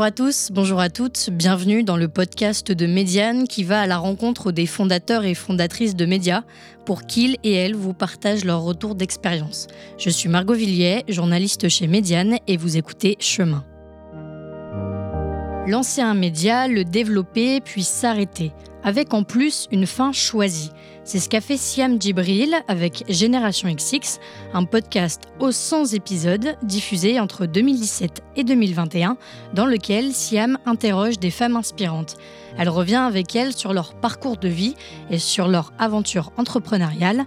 Bonjour à tous, bonjour à toutes, bienvenue dans le podcast de Médiane qui va à la rencontre des fondateurs et fondatrices de médias pour qu'ils et elles vous partagent leur retour d'expérience. Je suis Margot Villiers, journaliste chez Médiane et vous écoutez Chemin. Lancer un média, le développer puis s'arrêter, avec en plus une fin choisie. C'est ce qu'a fait Siam Djibril avec Génération XX, un podcast aux 100 épisodes diffusé entre 2017 et 2021, dans lequel Siam interroge des femmes inspirantes. Elle revient avec elles sur leur parcours de vie et sur leur aventure entrepreneuriale.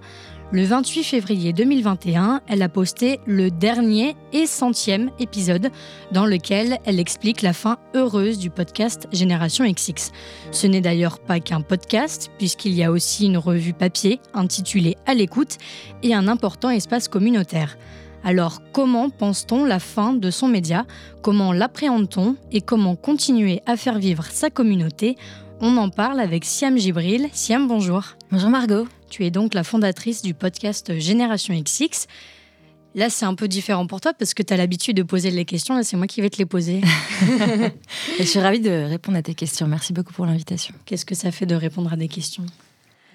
Le 28 février 2021, elle a posté le dernier et centième épisode dans lequel elle explique la fin heureuse du podcast Génération XX. Ce n'est d'ailleurs pas qu'un podcast, puisqu'il y a aussi une revue papier intitulée À l'écoute et un important espace communautaire. Alors comment pense-t-on la fin de son média? Comment l'appréhende-t-on? Et comment continuer à faire vivre sa communauté? On en parle avec Siam Gibril. Siam, bonjour. Bonjour Margot. Tu es donc la fondatrice du podcast Génération XX. Là, c'est un peu différent pour toi parce que tu as l'habitude de poser les questions. Là, c'est moi qui vais te les poser. je suis ravie de répondre à tes questions. Merci beaucoup pour l'invitation. Qu'est-ce que ça fait de répondre à des questions?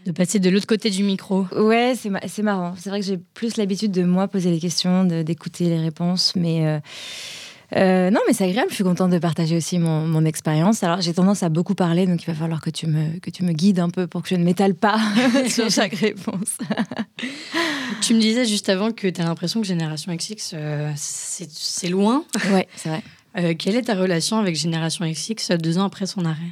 De passer de l'autre côté du micro? Ouais, c'est marrant. C'est vrai que j'ai plus l'habitude de moi poser les questions, d'écouter les réponses, mais euh, euh, non, mais c'est agréable. Je suis contente de partager aussi mon, expérience. Alors, j'ai tendance à beaucoup parler, donc il va falloir que tu me, que tu me guides un peu pour que je ne m'étale pas sur chaque réponse. tu me disais juste avant que tu as l'impression que Génération XX, euh, c'est loin. Ouais, c'est vrai. Euh, quelle est ta relation avec Génération XX deux ans après son arrêt?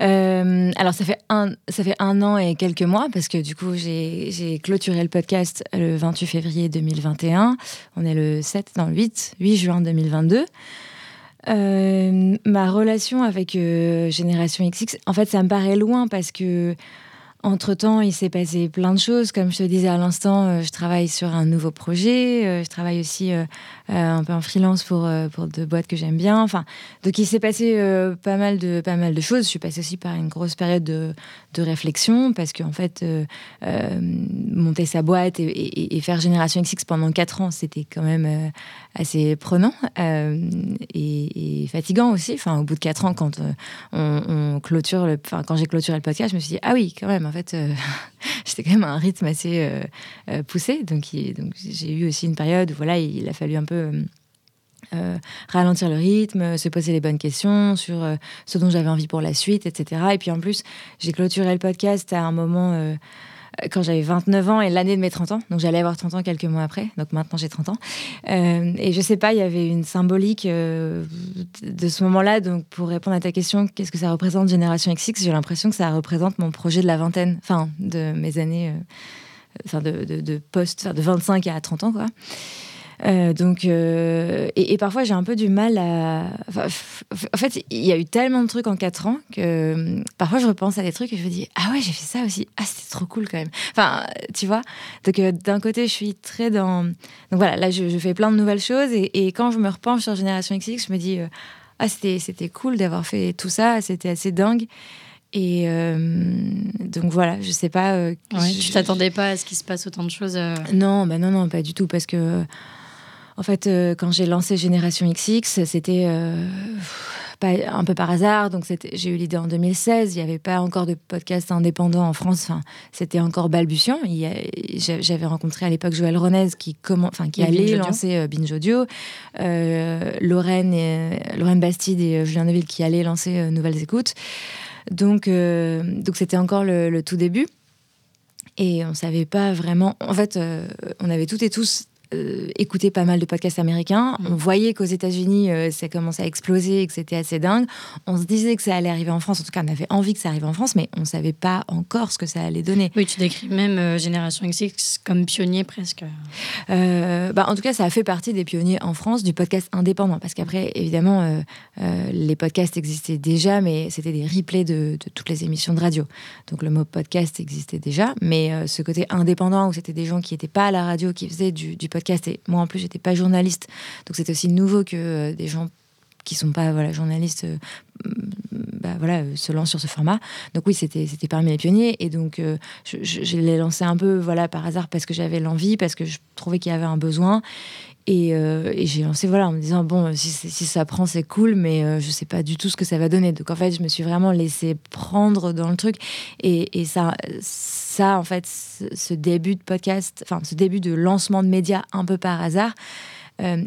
Euh, alors, ça fait, un, ça fait un an et quelques mois, parce que du coup, j'ai clôturé le podcast le 28 février 2021. On est le 7, dans le 8, 8 juin 2022. Euh, ma relation avec Génération XX, en fait, ça me paraît loin parce que entre-temps, il s'est passé plein de choses. Comme je te disais à l'instant, euh, je travaille sur un nouveau projet. Euh, je travaille aussi euh, un peu en freelance pour, deux boîtes que j'aime bien. Enfin, donc il s'est passé pas, mal de, pas mal de choses. Je suis passée aussi par une grosse période de, de réflexion parce qu'en fait, monter sa boîte et, faire Génération XX pendant quatre ans, c'était quand même assez prenant et, fatigant aussi. Enfin, au bout de quatre ans, quand on, clôture enfin, quand j'ai clôturé le podcast, je me suis dit, ah oui, quand même, en fait, euh, j'étais quand même à un rythme assez euh, euh, poussé. Donc, j'ai eu aussi une période où voilà, il a fallu un peu ralentir le rythme, se poser les bonnes questions sur ce dont j'avais envie pour la suite, etc. Et puis en plus, j'ai clôturé le podcast à un moment quand j'avais 29 ans et l'année de mes 30 ans. Donc j'allais avoir 30 ans quelques mois après. Donc maintenant j'ai 30 ans. Euh, et je sais pas, il y avait une symbolique euh, de ce moment-là. Donc pour répondre à ta question, qu'est-ce que ça représente Génération XX J'ai l'impression que ça représente mon projet de la vingtaine, enfin de mes années, euh, de, de post, de 25 à 30 ans quoi. Euh, donc, euh, et, parfois j'ai un peu du mal à. en fait, il y a eu tellement de trucs en 4 ans que euh, parfois je repense à des trucs et je me dis Ah ouais, j'ai fait ça aussi. Ah, c'était trop cool quand même. Enfin, tu vois? Donc, d'un côté, je suis très dans. Donc voilà, là, je, fais plein de nouvelles choses et, quand je me repenche sur Génération XX, je me dis Ah, c'était cool d'avoir fait tout ça, c'était assez dingue. Et donc voilà, je sais pas. tu t'attendais pas à ce qu'il se passe autant de choses Non, bah non, non, pas du tout, parce que en fait, euh, quand j'ai lancé Génération XX, c'était euh, un peu par hasard. Donc, j'ai eu l'idée en 2016. Il n'y avait pas encore de podcast indépendant en France. Enfin, c'était encore balbutiant. J'avais rencontré à l'époque Joël Ronez qui, enfin, qui allait lancer euh, Binge Audio, Lorraine, et, Lorraine Bastide et Julien Neville qui allaient lancer Nouvelles Écoutes. Donc, donc c'était encore le, tout début. Et on savait pas vraiment. En fait, on avait toutes et tous euh, pas mal de podcasts américains. Mm. On voyait qu'aux États-Unis, euh, ça commençait à exploser et que c'était assez dingue. On se disait que ça allait arriver en France. En tout cas, on avait envie que ça arrive en France, mais on ne savait pas encore ce que ça allait donner. Oui, tu décris même euh, Génération XX comme pionnier presque. bah, en tout cas, ça a fait partie des pionniers en France du podcast indépendant. Parce qu'après, évidemment, les podcasts existaient déjà, mais c'était des replays de, de, toutes les émissions de radio. Donc le mot podcast existait déjà, mais ce côté indépendant où c'était des gens qui n'étaient pas à la radio, qui faisaient du, du podcast et moi, en plus, j'étais pas journaliste. Donc, c'était aussi nouveau que euh, des gens qui sont pas voilà, journalistes euh, bah, voilà, euh, se lancent sur ce format. Donc oui, c'était parmi les pionniers. Et donc, je, l'ai lancé un peu voilà, par hasard parce que j'avais l'envie, parce que je trouvais qu'il y avait un besoin. Et, j'ai lancé voilà en me disant bon si, ça prend c'est cool mais je sais pas du tout ce que ça va donner donc en fait je me suis vraiment laissé prendre dans le truc et, ça ça en fait ce début de podcast enfin ce début de lancement de médias un peu par hasard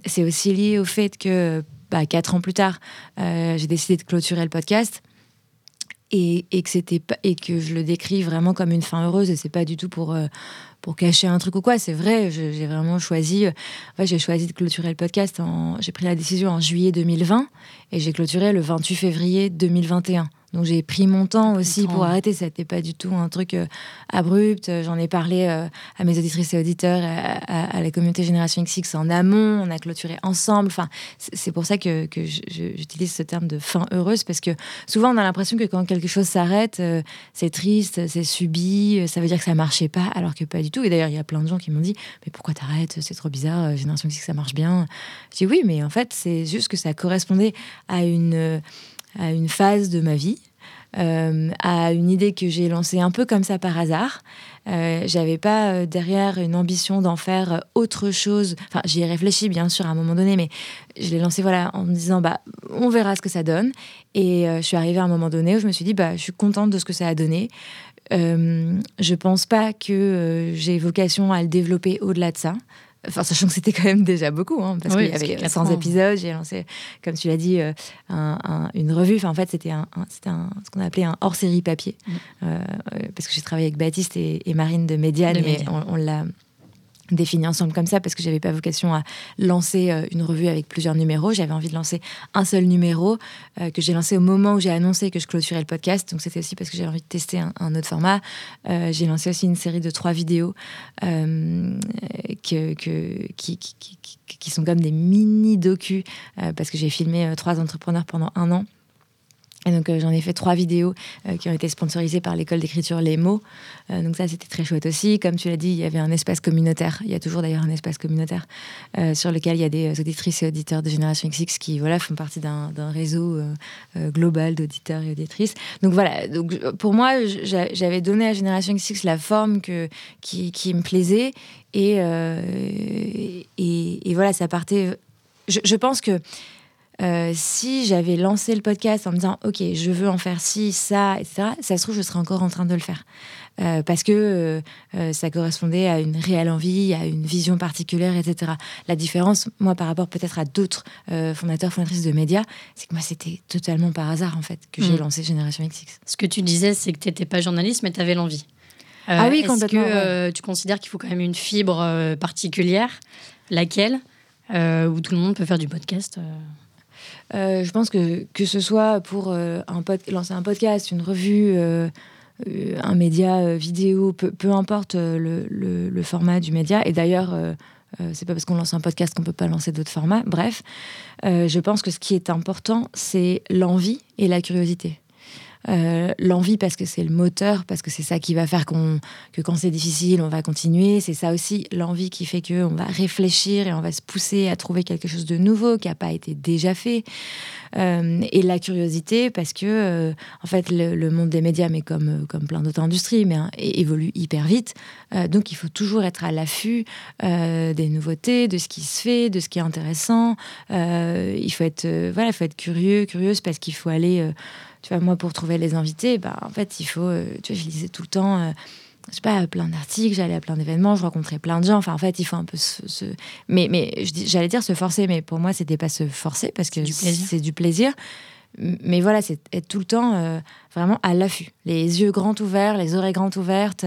c'est aussi lié au fait que bah, quatre ans plus tard, euh, j'ai décidé de clôturer le podcast. Et, que c'était et que je le décris vraiment comme une fin heureuse et c'est pas du tout pour euh, pour cacher un truc ou quoi. C'est vrai j'ai vraiment choisi euh, j'ai choisi de clôturer le podcast j'ai pris la décision en juillet 2020 et j'ai clôturé le 28 février 2021 donc j'ai pris mon temps aussi pour arrêter. Ça n'était pas du tout un truc euh, abrupt. J'en ai parlé euh, à mes auditrices et auditeurs, à, la communauté Génération XX en amont. On a clôturé ensemble. Enfin, c'est pour ça que, j'utilise ce terme de fin heureuse parce que souvent on a l'impression que quand quelque chose s'arrête, euh, c'est triste, c'est subi, ça veut dire que ça marchait pas, alors que pas du tout. Et d'ailleurs, il y a plein de gens qui m'ont dit mais pourquoi t'arrêtes? C'est trop bizarre. Génération XX ça marche bien. Je dis oui, mais en fait c'est juste que ça correspondait à une à une phase de ma vie, euh, à une idée que j'ai lancée un peu comme ça par hasard. Euh, j'avais pas euh, derrière une ambition d'en faire autre chose. Enfin, j'y ai réfléchi bien sûr à un moment donné, mais je l'ai lancé voilà en me disant bah on verra ce que ça donne. Et je suis arrivée à un moment donné où je me suis dit bah je suis contente de ce que ça a donné. je pense pas que j'ai vocation à le développer au-delà de ça. Enfin, sachant que c'était quand même déjà beaucoup, hein, parce qu'il y avait 100 épisodes. J'ai lancé, comme tu l'as dit, euh, une revue. Enfin, en fait, c'était un, un, ce qu'on appelait un hors-série papier, mm. euh, parce que j'ai travaillé avec Baptiste et, Marine de Médiane, et on l'a défini ensemble comme ça parce que j'avais pas vocation à lancer euh, une revue avec plusieurs numéros. J'avais envie de lancer un seul numéro euh, que j'ai lancé au moment où j'ai annoncé que je clôturais le podcast. Donc c'était aussi parce que j'avais envie de tester un, autre format. Euh, j'ai lancé aussi une série de trois vidéos que, qui, qui, qui, sont comme des mini docus parce que j'ai filmé trois entrepreneurs pendant un an. Et donc euh, j'en ai fait trois vidéos euh, qui ont été sponsorisées par l'école d'écriture Les Mots. Euh, donc ça c'était très chouette aussi. Comme tu l'as dit, il y avait un espace communautaire. Il y a toujours d'ailleurs un espace communautaire sur lequel il y a des auditrices et auditeurs de Génération XX qui voilà font partie d'un réseau global d'auditeurs et auditrices. Donc voilà. Donc pour moi, j'avais donné à Génération XX la forme qui, me plaisait et, et, voilà ça partait. Je pense que euh, si j'avais lancé le podcast en me disant ok je veux en faire ci ça etc ça se trouve je serais encore en train de le faire. Euh, parce que euh, ça correspondait à une réelle envie à une vision particulière etc la différence moi par rapport peut-être à d'autres fondateurs fondatrices de médias c'est que moi c'était totalement par hasard en fait que j'ai mm. lancé Génération XX ce que tu disais c'est que tu n'étais pas journaliste mais tu avais l'envie ah oui complètement est-ce que tu considères qu'il faut quand même une fibre particulière? Laquelle? Où tout le monde peut faire du podcast je pense que que ce soit pour euh, lancer un podcast, une revue, euh, un média vidéo, peu, importe le, le, format du média. Et d'ailleurs, c'est pas parce qu'on lance un podcast qu'on peut pas lancer d'autres formats. Bref, je pense que ce qui est important, c'est l'envie et la curiosité. Euh, l'envie parce que c'est le moteur, parce que c'est ça qui va faire qu'on, que quand c'est difficile, on va continuer. C'est ça aussi, l'envie qui fait qu'on va réfléchir et on va se pousser à trouver quelque chose de nouveau qui n'a pas été déjà fait. Euh, et la curiosité parce que, euh, en fait, le, monde des médias, mais comme, comme plein d'autres industries, mais, hein, évolue hyper vite. donc, il faut toujours être à l'affût des nouveautés, de ce qui se fait, de ce qui est intéressant. il faut être, voilà, il faut être curieux, curieuse parce qu'il faut aller tu vois, moi, pour trouver les invités, bah, en fait, il faut. Euh, tu vois, je lisais tout le temps. Euh, je sais pas, plein d'articles, j'allais à plein d'événements, je rencontrais plein de gens. Enfin, en fait, il faut un peu se. Mais, mais j'allais dire se forcer, mais pour moi, c'était pas se forcer parce que c'est du plaisir. Mais voilà, c'est être tout le temps euh, vraiment à l'affût, les yeux grands ouverts, les oreilles grandes ouvertes,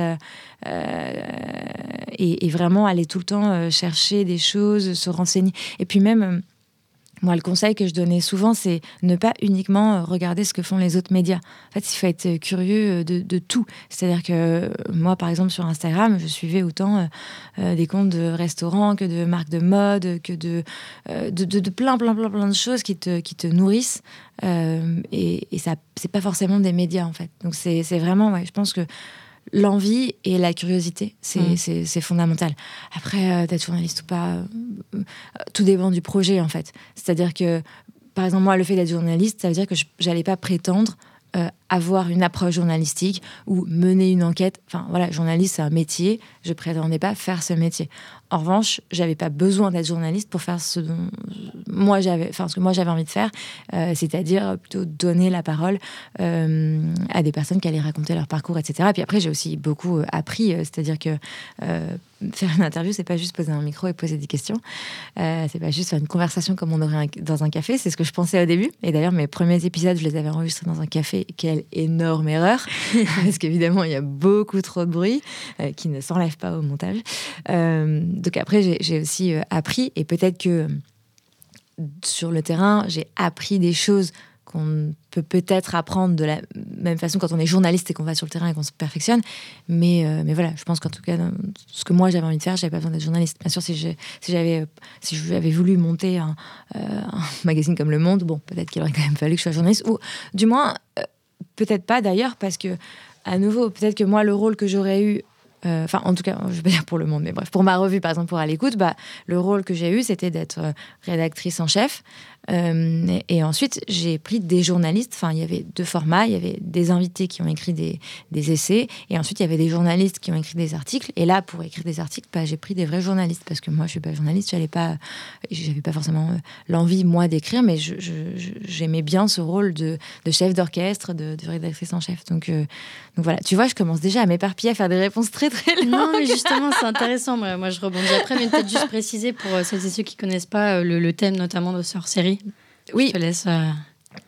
et, et, vraiment aller tout le temps chercher des choses, se renseigner. Et puis même moi, le conseil que je donnais souvent, c'est ne pas uniquement euh, regarder ce que font les autres médias. En fait, il faut être euh, curieux euh, de, tout. C'est-à-dire que moi, par exemple, sur Instagram, je suivais autant des comptes de restaurants que de marques de mode, que de, plein, plein, plein, plein de choses qui te, qui te nourrissent. et, et ça, c'est pas forcément des médias, en fait. Donc, c'est vraiment, ouais, je pense que l'envie et la curiosité. Mm. C'est fondamental. Après, euh, d'être journaliste ou pas, euh, tout dépend du projet, en fait. C'est-à-dire que, par exemple, moi, le fait d'être journaliste, ça veut dire que j'allais pas prétendre avoir une approche journalistique ou mener une enquête. Enfin voilà, journaliste c'est un métier. Je prétendais pas faire ce métier. En revanche, j'avais pas besoin d'être journaliste pour faire ce dont moi que moi j'avais envie de faire, euh, c'est-à-dire plutôt donner la parole euh, à des personnes qui allaient raconter leur parcours, etc. Et puis après, j'ai aussi beaucoup euh, appris, c'est-à-dire que faire une interview, c'est pas juste poser un micro et poser des questions. Euh, c'est pas juste faire une conversation comme on aurait dans un café. C'est ce que je pensais au début. Et d'ailleurs, mes premiers épisodes, je les avais enregistrés dans un café. Quelle énorme erreur Parce qu'évidemment, il y a beaucoup trop de bruit euh, qui ne s'enlève pas au montage. Euh, donc après, j'ai aussi appris et peut-être que sur le terrain, j'ai appris des choses qu'on peut peut-être apprendre de la même façon quand on est journaliste et qu'on va sur le terrain et qu'on se perfectionne. Mais, euh, mais voilà, je pense qu'en tout cas, ce que moi j'avais envie de faire, j'avais pas besoin d'être journaliste. Bien sûr, si j'avais si voulu monter un, euh, magazine comme Le Monde, bon, peut-être qu'il aurait quand même fallu que je sois journaliste. Ou du moins, euh, peut-être pas d'ailleurs, parce que, à nouveau, peut-être que moi, le rôle que j'aurais eu enfin en tout cas, je vais pas dire pour le monde, mais bref, pour ma revue par exemple, pour à l'écoute, bah, le rôle que j'ai eu, c'était d'être rédactrice en chef, euh, et ensuite, j'ai pris des journalistes. Enfin, il y avait deux formats. Il y avait des invités qui ont écrit des, des, essais. Et ensuite, il y avait des journalistes qui ont écrit des articles. Et là, pour écrire des articles, bah, j'ai pris des vrais journalistes. Parce que moi, je suis pas journaliste. J'allais pas, j'avais pas forcément euh, l'envie, moi, d'écrire. Mais j'aimais bien ce rôle de, de chef d'orchestre, de, rédactrice en chef. Donc, euh, donc voilà. Tu vois, je commence déjà à m'éparpiller, à faire des réponses très, très longues. Non, mais justement, c'est intéressant. Moi, moi, je rebondis après. Mais peut-être juste préciser pour celles et ceux qui connaissent pas le, le thème, notamment de ce hors-série. Oui. Je te laisse. Euh,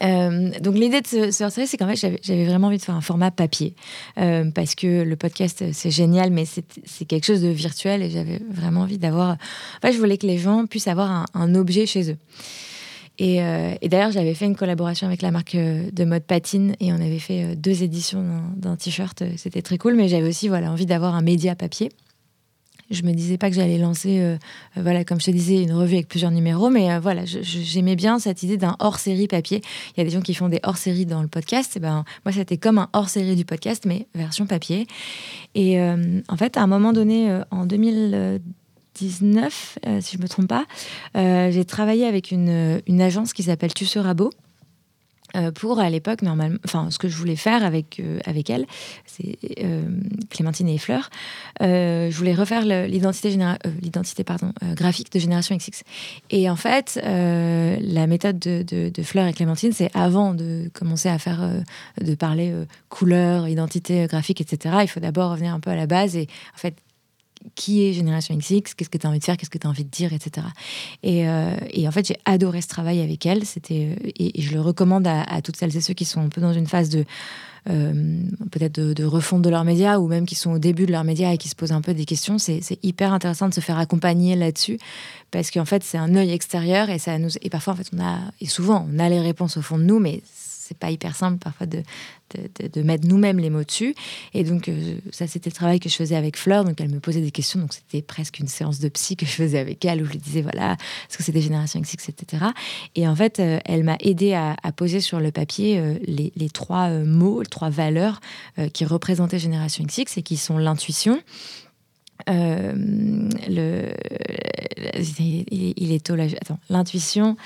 euh, donc l'idée de ce, ce c'est qu'en fait j'avais vraiment envie de faire un format papier euh, parce que le podcast c'est génial mais c'est quelque chose de virtuel et j'avais vraiment envie d'avoir. En fait, je voulais que les gens puissent avoir un, objet chez eux. Et, et d'ailleurs j'avais fait une collaboration avec la marque de mode Patine et on avait fait deux éditions d'un t-shirt. C'était très cool mais j'avais aussi voilà envie d'avoir un média papier. Je me disais pas que j'allais lancer, euh, euh, voilà, comme je te disais, une revue avec plusieurs numéros, mais euh, voilà, j'aimais bien cette idée d'un hors-série papier. Il y a des gens qui font des hors-séries dans le podcast. Et ben, moi, c'était comme un hors-série du podcast, mais version papier. Et en fait, à un moment donné, en 2019, si je me trompe pas, j'ai travaillé avec une, une agence qui s'appelle Tu seras pour à l'époque normalement enfin ce que je voulais faire avec euh, avec elle c'est euh, Clémentine et Fleur je voulais refaire l'identité l'identité pardon graphique de génération XX et en fait la méthode de, de, Fleur et Clémentine c'est avant de commencer à faire de parler couleur identité graphique etc il faut d'abord revenir un peu à la base et en fait qui est Génération XX, qu'est-ce que tu as envie de faire, qu'est-ce que tu as envie de dire, etc. Euh, et, en fait, j'ai adoré ce travail avec elle. C'était euh, et, je le recommande à, toutes celles et ceux qui sont un peu dans une phase de euh, peut-être de, refonte de leurs médias ou même qui sont au début de leurs médias et qui se posent un peu des questions. C'est hyper intéressant de se faire accompagner là-dessus parce qu'en fait, c'est un œil extérieur et ça nous et parfois en fait on a et souvent on a les réponses au fond de nous, mais c'est pas hyper simple parfois de, de, mettre nous-mêmes les mots dessus. Et donc, euh, ça, c'était le travail que je faisais avec Fleur. Donc, elle me posait des questions. Donc, c'était presque une séance de psy que je faisais avec elle où je lui disais, voilà, ce que c'était Génération XX, etc. Et en fait, euh, elle m'a aidé à, poser sur le papier euh, les, les, trois mots, les trois valeurs qui représentaient Génération XX et qui sont l'intuition. le, il, est tôt là. Attends, l'intuition,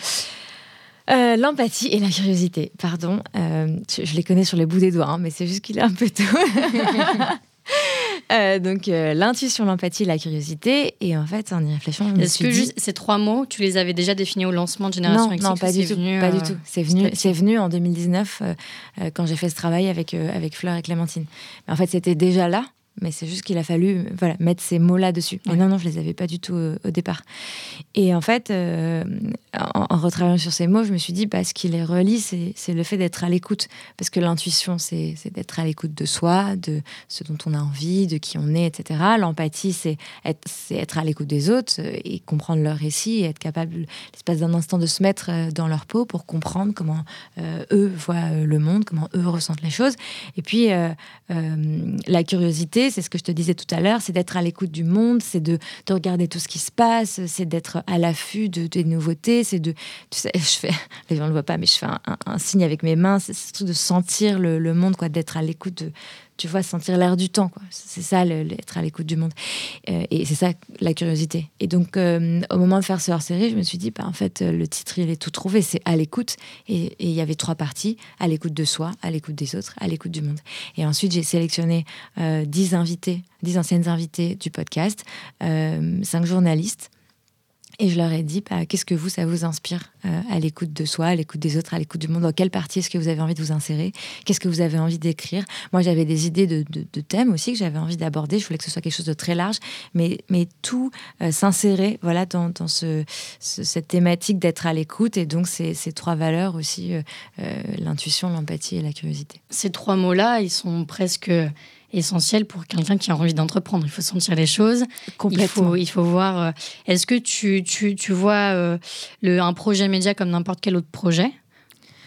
euh, l'empathie et la curiosité, pardon. Euh, je, les connais sur les bouts des doigts, hein, mais c'est juste qu'il est un peu tôt. Euh, donc l'intuition, l'empathie, la curiosité, et en fait en y réfléchissant, est-ce que juste ces trois mots, tu les avais déjà définis au lancement de Génération non, Non, pas du tout, pas du tout. C'est venu, c'est venu en 2019 quand j'ai fait ce travail avec avec Fleur et Clémentine. Mais en fait, c'était déjà là mais c'est juste qu'il a fallu voilà, mettre ces mots-là dessus. Mais non, non, je les avais pas du tout euh, au départ. Et en fait, euh, en, retravaillant sur ces mots, je me suis dit, bah, ce qui les relie, c'est le fait d'être à l'écoute. Parce que l'intuition, c'est d'être à l'écoute de soi, de ce dont on a envie, de qui on est, etc. L'empathie, c'est être, être à l'écoute des autres euh, et comprendre leur récit et être capable, l'espace d'un instant, de se mettre dans leur peau pour comprendre comment eux voient le monde, comment eux ressentent les choses. Et puis, la curiosité, c'est ce que je te disais tout à l'heure, c'est d'être à l'écoute du monde, c'est de, de, regarder tout ce qui se passe, c'est d'être à l'affût de, des nouveautés, c'est de, tu sais, je fais, les gens ne le voient pas, mais je fais un, signe avec mes mains, c'est ce truc de sentir le, le monde, quoi, d'être à l'écoute de, tu vois, sentir l'air du temps. C'est ça, être à l'écoute du monde. Euh, et c'est ça, la curiosité. Et donc, euh, au moment de faire ce hors-série, je me suis dit, bah, en fait, le titre, il est tout trouvé. C'est à l'écoute. Et il y avait trois parties à l'écoute de soi, à l'écoute des autres, à l'écoute du monde. Et ensuite, j'ai sélectionné euh, dix invités, dix anciennes invitées du podcast, cinq journalistes et je leur ai dit, bah, qu'est-ce que vous, ça vous inspire euh, à l'écoute de soi, à l'écoute des autres, à l'écoute du monde? Dans quelle partie est-ce que vous avez envie de vous insérer? Qu'est-ce que vous avez envie d'écrire? Moi, j'avais des idées de, thèmes aussi que j'avais envie d'aborder. Je voulais que ce soit quelque chose de très large, mais, mais tout euh, s'insérer voilà, dans, dans ce, cette thématique d'être à l'écoute. Et donc, ces, trois valeurs aussi, euh, l'intuition, l'empathie et la curiosité. Ces trois mots-là, ils sont presque essentiel pour quelqu'un qui a envie d'entreprendre. Il faut sentir les choses. Il faut, il faut voir. Euh, est-ce que tu, tu, tu vois euh, le, un projet média comme n'importe quel autre projet?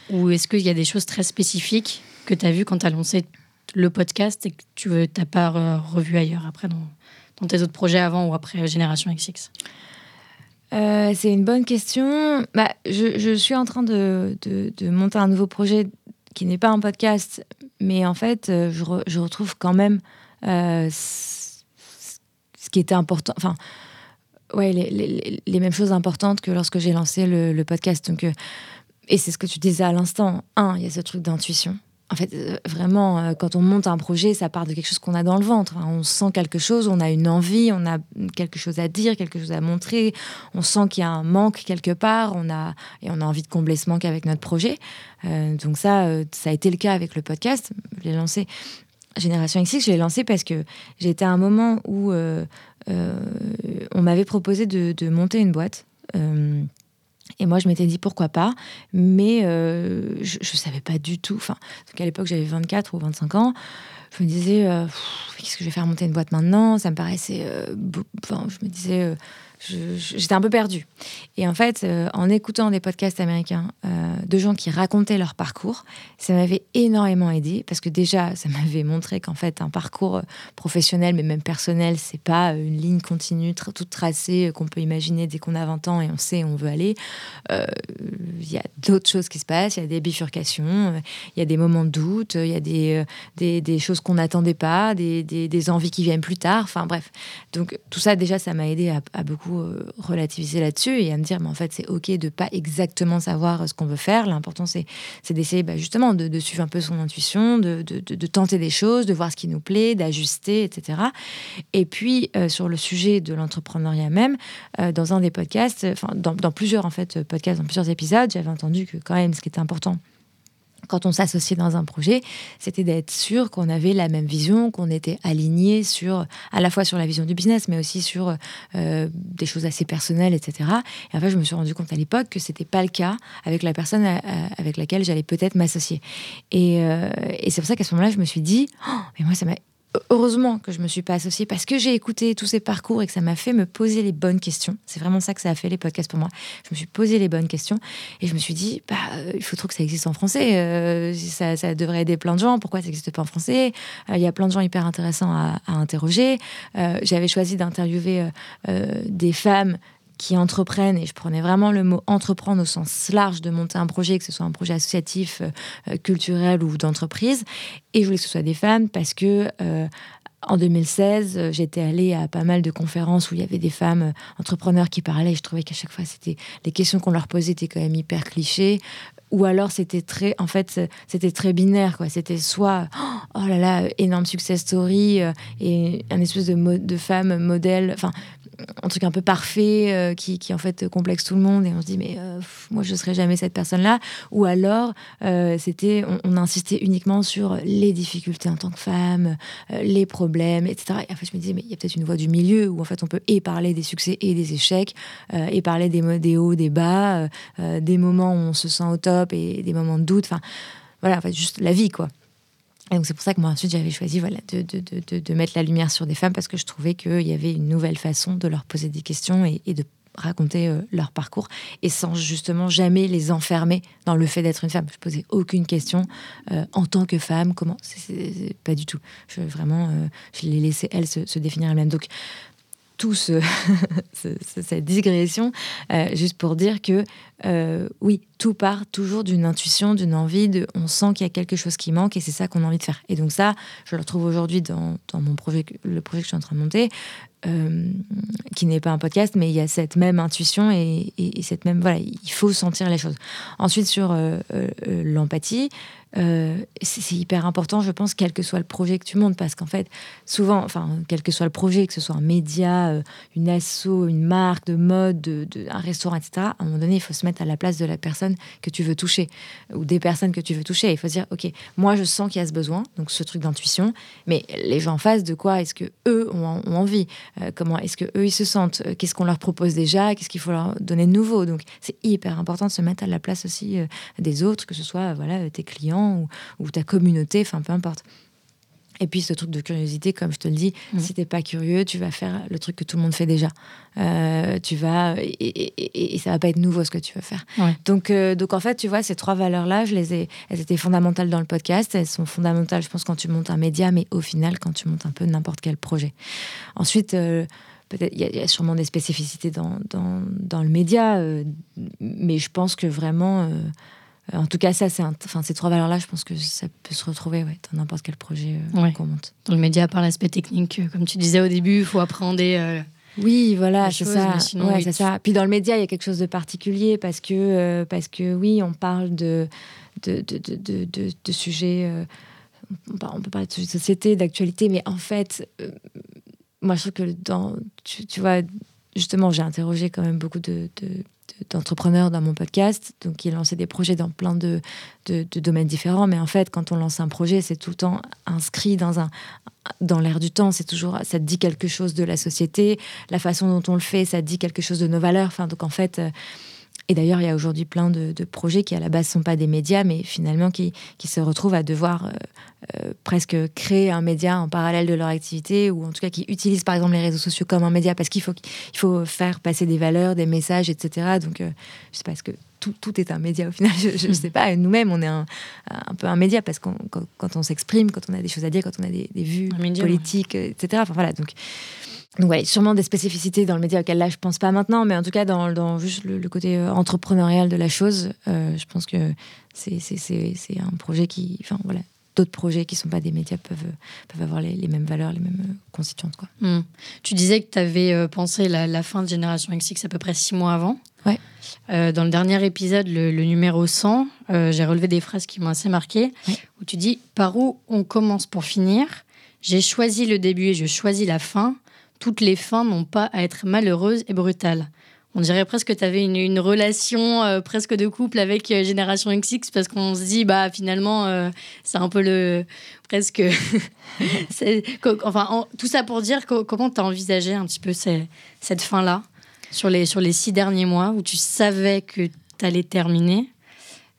Ou est-ce qu'il y a des choses très spécifiques que tu as vues quand tu as lancé le podcast et que tu n'as pas euh, revu ailleurs après dans, dans, tes autres projets avant ou après Génération XX c'est une bonne question. Bah, je, je, suis en train de, de, de, monter un nouveau projet qui n'est pas un podcast, mais en fait, euh, je, je retrouve quand même euh, ce qui était important. Enfin, ouais, les, les, les, mêmes choses importantes que lorsque j'ai lancé le, le podcast. Donc, euh, et c'est ce que tu disais à l'instant. Un, il y a ce truc d'intuition. En fait, euh, vraiment, euh, quand on monte un projet, ça part de quelque chose qu'on a dans le ventre. on sent quelque chose, on a une envie, on a quelque chose à dire, quelque chose à montrer. On sent qu'il y a un manque quelque part, on a et on a envie de combler ce manque avec notre projet. Euh, donc ça, ça a été le cas avec le podcast. Je l'ai lancé Génération XX, je l'ai lancé parce que j'étais à un moment où on m'avait proposé de, de, monter une boîte. Et moi, je m'étais dit pourquoi pas, mais euh, je ne savais pas du tout. Enfin, à l'époque, j'avais 24 ou 25 ans. Je me disais, euh, qu'est-ce que je vais faire monter une boîte maintenant? Ça me paraissait. Euh, enfin, je me disais, j'étais un peu perdue. Et en fait, euh, en écoutant des podcasts américains euh, de gens qui racontaient leur parcours, ça m'avait énormément aidé parce que déjà, ça m'avait montré qu'en fait, un parcours euh, professionnel, mais même personnel, c'est pas une ligne continue toute tracée qu'on peut imaginer dès qu'on a 20 ans et on sait où on veut aller. Il y a d'autres choses qui se passent, il y a des bifurcations, il y a des moments de doute, il y a des, des, des choses qu'on n'attendait pas, des, des, envies qui viennent plus tard. Enfin bref, donc tout ça déjà, ça m'a aidé à beaucoup euh, relativiser là-dessus et à me dire, mais en fait, c'est OK de pas exactement savoir euh, ce qu'on veut faire. L'important, c'est, d'essayer bah, justement de, suivre un peu son intuition, de, de, tenter des choses, de voir ce qui nous plaît, d'ajuster, etc. Et puis, euh, sur le sujet de l'entrepreneuriat même, dans un des podcasts, enfin, dans, dans plusieurs en fait podcasts, dans plusieurs épisodes, j'avais entendu que quand même, ce qui était important, quand on s'associait dans un projet, c'était d'être sûr qu'on avait la même vision, qu'on était aligné sur à la fois sur la vision du business, mais aussi sur euh, des choses assez personnelles, etc. Et en fait, je me suis rendu compte à l'époque que c'était pas le cas avec la personne euh, avec laquelle j'allais peut-être m'associer. Et, euh, et c'est pour ça qu'à ce moment-là, je me suis dit, oh, mais moi, ça m'a heureusement que je me suis pas associée parce que j'ai écouté tous ces parcours et que ça m'a fait me poser les bonnes questions. C'est vraiment ça que ça a fait les podcasts pour moi. Je me suis posé les bonnes questions et je me suis dit, bah, euh, il faut trop que ça existe en français. Euh, ça, devrait aider plein de gens. Pourquoi ça n'existe pas en français? Euh, Il y a plein de gens hyper intéressants à interroger. J'avais choisi d'interviewer des femmes qui entreprennent, et je prenais vraiment le mot entreprendre au sens large de monter un projet, que ce soit un projet associatif, euh, culturel ou d'entreprise. Et je voulais que ce soit des femmes parce que euh, en 2016, j'étais allée à pas mal de conférences où il y avait des femmes euh, entrepreneurs qui parlaient. Et je trouvais qu'à chaque fois, c'était les questions qu'on leur posait étaient quand même hyper clichés. Ou alors c'était très, en fait, c'était très binaire quoi. C'était soit oh là là énorme success story et un espèce de, de femme modèle. Enfin, un truc un peu parfait euh, qui, qui, en fait complexe tout le monde et on se dit mais euh, moi je serai jamais cette personne là ou alors euh, c'était on, insistait uniquement sur les difficultés en tant que femme les problèmes etc et en fait je me disais mais il y a peut-être une voie du milieu où en fait on peut et parler des succès et des échecs et parler des, des hauts des bas des moments où on se sent au top et des moments de doute. Enfin voilà en fait juste la vie quoi et donc c'est pour ça que moi ensuite j'avais choisi voilà, de, de, de, de, mettre la lumière sur des femmes parce que je trouvais qu'il y avait une nouvelle façon de leur poser des questions et, de raconter euh, leur parcours et sans justement jamais les enfermer dans le fait d'être une femme. Je posais aucune question euh, en tant que femme, comment c'est, Pas du tout. Je, vraiment, euh, je les laissais elles se, se définir elles-mêmes. Donc, tout ce, cette digression, juste pour dire que oui, tout part toujours d'une intuition, d'une envie, de, on sent qu'il y a quelque chose qui manque et c'est ça qu'on a envie de faire. Et donc ça, je le retrouve aujourd'hui dans, dans, mon projet, le projet que je suis en train de monter. Euh, qui n'est pas un podcast, mais il y a cette même intuition et, cette même voilà, il faut sentir les choses. Ensuite sur euh, euh, l'empathie, c'est hyper important, je pense, quel que soit le projet que tu montes, parce qu'en fait, souvent, enfin, quel que soit le projet, que ce soit un média, une asso, une marque de mode, de, un restaurant, etc. À un moment donné, il faut se mettre à la place de la personne que tu veux toucher ou des personnes que tu veux toucher. Il faut se dire, ok, moi, je sens qu'il y a ce besoin, donc ce truc d'intuition, mais les gens en face, de quoi est-ce que eux ont envie? Euh, comment est-ce que eux ils se sentent, euh, qu'est-ce qu'on leur propose déjà, qu'est-ce qu'il faut leur donner de nouveau. Donc c'est hyper important de se mettre à la place aussi euh, des autres, que ce soit voilà tes clients ou, ta communauté, enfin peu importe. Et puis ce truc de curiosité, comme je te le dis, si mmh. si t'es pas curieux, tu vas faire le truc que tout le monde fait déjà. tu vas et, et, ça va pas être nouveau ce que tu veux faire. Donc donc en fait, tu vois, ces trois valeurs-là, je les ai, elles étaient fondamentales dans le podcast. Elles sont fondamentales, je pense, quand tu montes un média, mais au final, quand tu montes un peu n'importe quel projet. Ensuite peut-être il y, a sûrement des spécificités dans, dans, dans le média, euh, mais je pense que vraiment, euh, en tout cas, ça, c'est enfin, ces trois valeurs-là, je pense que ça peut se retrouver ouais, dans n'importe quel projet euh, qu'on monte. Dans le média, par l'aspect technique, comme tu disais au début, il faut appréhender. oui, voilà, c'est ça. ouais, ça. Puis dans le média, il y a quelque chose de particulier parce que, parce que oui, on parle de, de, de, de, de, de sujets. on peut parler de sujets de société, d'actualité, mais en fait, moi, je trouve que dans, tu, vois, justement, j'ai interrogé quand même beaucoup de, d'entrepreneurs dans mon podcast, donc ils lançaient des projets dans plein de, de, domaines différents. Mais en fait, quand on lance un projet, c'est tout le temps inscrit dans un dans l'air du temps. C'est toujours ça dit quelque chose de la société, la façon dont on le fait, ça dit quelque chose de nos valeurs. Enfin, donc en fait. Et d'ailleurs, il y a aujourd'hui plein de, projets qui, à la base, ne sont pas des médias, mais finalement qui, qui se retrouvent à devoir euh, euh, presque créer un média en parallèle de leur activité, ou en tout cas qui utilisent, par exemple, les réseaux sociaux comme un média, parce qu'il faut, il faut faire passer des valeurs, des messages, etc. Donc, euh, je sais pas, est-ce que tout, tout, est un média au final? Je ne sais pas. Nous-mêmes, on est un, un, peu un média, parce que quand, quand, on s'exprime, quand on a des choses à dire, quand on a des, vues politiques, etc. Enfin, voilà, donc... Donc ouais, sûrement des spécificités dans le média auquel là je pense pas maintenant, mais en tout cas dans, dans juste le, côté euh, entrepreneurial de la chose, euh, je pense que c'est un projet qui, enfin voilà, d'autres projets qui sont pas des médias peuvent, peuvent avoir les, les mêmes valeurs, les mêmes euh, constituantes. Quoi. Hmm. Tu disais que tu avais pensé la, la, fin de Génération XX à peu près six mois avant. Ouais. dans le dernier épisode, le, numéro 100, j'ai relevé des phrases qui m'ont assez marqué, où tu dis « Par où on commence pour finir? J'ai choisi le début et je choisis la fin. » toutes les fins n'ont pas à être malheureuses et brutales. On dirait presque que tu avais une, relation euh, presque de couple avec euh, Génération XX parce qu'on se dit, bah finalement, euh, c'est un peu le. presque. enfin, tout ça pour dire comment tu as envisagé un petit peu cette fin-là sur les, sur les six derniers mois où tu savais que tu allais terminer.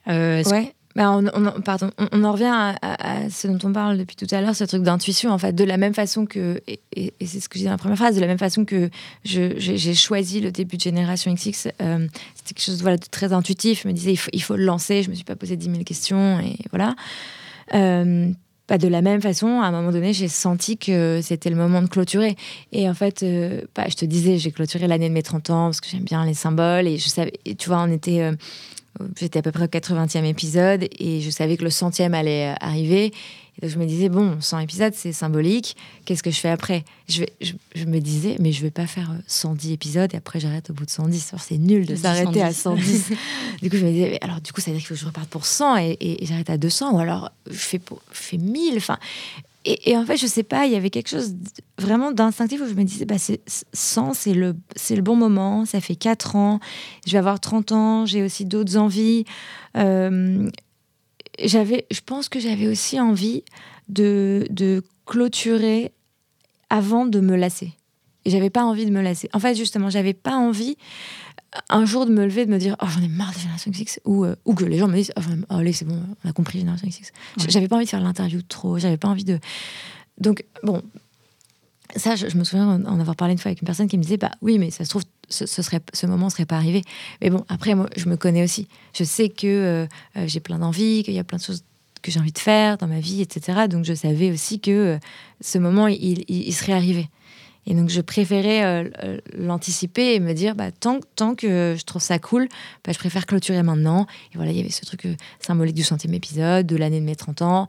ouais. Bah, on, pardon, on, en revient à, ce dont on parle depuis tout à l'heure, ce truc d'intuition, en fait, de la même façon que, et, c'est ce que je dis dans la première phrase, de la même façon que j'ai choisi le début de Génération XX, euh, c'était quelque chose voilà, de très intuitif, je me disais, il faut, il faut le lancer, je me suis pas posé 10 000 questions, et voilà. Euh, pas de la même façon, à un moment donné, j'ai senti que c'était le moment de clôturer. Et en fait, euh, bah, je te disais, j'ai clôturé l'année de mes 30 ans parce que j'aime bien les symboles. Et je savais, tu vois, on était, euh, J'étais à peu près au 80e épisode et je savais que le centième allait euh, arriver. Et donc je me disais, bon, 100 épisodes, c'est symbolique. Qu'est-ce que je fais après? Je, vais, je, me disais, mais je vais pas faire 110 euh, épisodes et après j'arrête au bout de 110. C'est nul de s'arrêter à 110. du coup, je me disais, alors du coup, ça veut dire que je reparte pour 100 et, et, j'arrête à 200 ou alors je fais, pour, je fais 1000. Enfin, et, en fait, je sais pas, il y avait quelque chose vraiment d'instinctif où je me disais, bah, 100, c'est le, c'est le bon moment, ça fait 4 ans, je vais avoir 30 ans, j'ai aussi d'autres envies. J'avais, je pense que j'avais aussi envie de, de clôturer avant de me lasser. Et j'avais pas envie de me lasser. En fait, justement, j'avais pas envie un jour de me lever, de me dire oh j'en ai marre de Génération X ou, euh, ou que les gens me disent oh, allez c'est bon on a compris Génération X. J'avais pas envie de faire l'interview trop, j'avais pas envie de donc bon ça je, me souviens en avoir parlé une fois avec une personne qui me disait bah oui mais ça se trouve ce, serait, ce moment ne serait pas arrivé. Mais bon, après, moi, je me connais aussi. Je sais que j'ai plein d'envie, qu'il y a plein de choses que j'ai envie de faire dans ma vie, etc. Donc je savais aussi que ce moment, il, serait arrivé. Et donc, je préférais l'anticiper et me dire, bah, tant, tant que je trouve ça cool, bah, je préfère clôturer maintenant. Et voilà, il y avait ce truc symbolique du centième épisode, de l'année de mes 30 ans,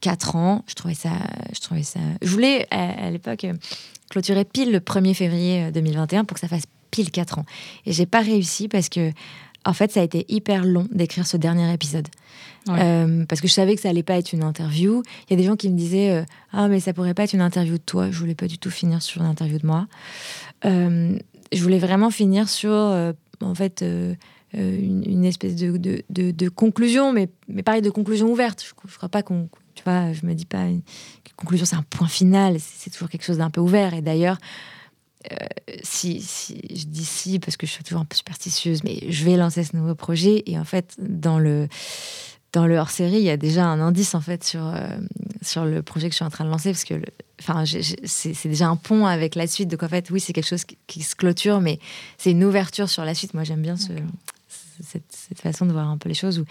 4 ans. Je trouvais ça. Je, trouvais ça... je voulais, à, l'époque, euh, clôturer pile le 1er février 2021 euh, pour que ça fasse pile 4 ans. Et j'ai pas réussi parce que, en fait, ça a été hyper long d'écrire ce dernier épisode. Euh, parce que je savais que ça allait pas être une interview. Il y a des gens qui me disaient Ah, mais ça pourrait pas être une interview de toi. Je voulais pas du tout finir sur une interview de moi. je voulais vraiment finir sur, en fait, une, espèce de, conclusion, mais, mais pareil, de conclusion ouverte. Je ne crois pas qu'on tu vois, je me dis pas une conclusion, c'est un point final. C'est toujours quelque chose d'un peu ouvert. Et d'ailleurs, euh, si, je dis si parce que je suis toujours un peu superstitieuse, mais je vais lancer ce nouveau projet. Et en fait, dans le dans le hors-série, il y a déjà un indice en fait sur euh, sur le projet que je suis en train de lancer parce que c'est déjà un pont avec la suite. Donc en fait, oui, c'est quelque chose qui, se clôture, mais c'est une ouverture sur la suite. Moi, j'aime bien ce, cette, façon de voir un peu les choses.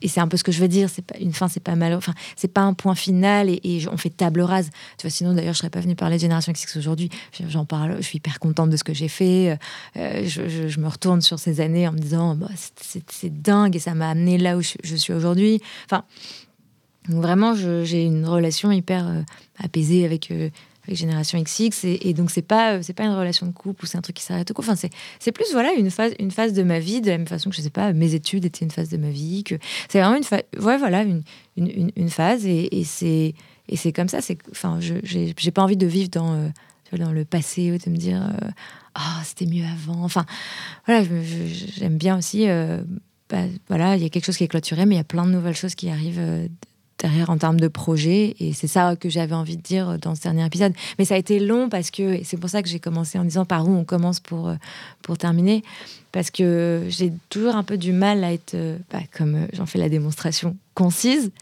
Et c'est un peu ce que je veux dire. C'est pas une fin, c'est pas mal. Enfin, c'est pas un point final et, on fait table rase. Tu vois, sinon d'ailleurs, je serais pas venue parler de Génération XX aujourd'hui. J'en parle. Je suis hyper contente de ce que j'ai fait. Euh, je, me retourne sur ces années en me disant, bah, c'est dingue et ça m'a amené là où je, suis aujourd'hui. Enfin. vraiment, j'ai une relation hyper euh, apaisée avec, euh, Génération XX. Et, donc, c'est pas, euh, c'est pas une relation de couple ou c'est un truc qui s'arrête au coup. Enfin, c'est, plus voilà, une, phase, une phase de ma vie, de la même façon que je sais pas, mes études étaient une phase de ma vie. que C'est vraiment une, phase ouais, voilà, une, une, une, phase. Et, c'est, et c'est comme ça. C'est, enfin, j'ai, pas envie de vivre dans, euh, dans le passé, de me dire euh, Ah, c'était mieux avant. Enfin, voilà, j'aime bien aussi. Bah, voilà, il y a quelque chose qui est clôturé, mais il y a plein de nouvelles choses qui arrivent derrière en termes de projet. Et c'est ça que j'avais envie de dire dans ce dernier épisode. Mais ça a été long parce que, c'est pour ça que j'ai commencé en disant par où on commence pour, euh, pour terminer parce que j'ai toujours un peu du mal à être, euh, bah, comme euh, j'en fais la démonstration, concise.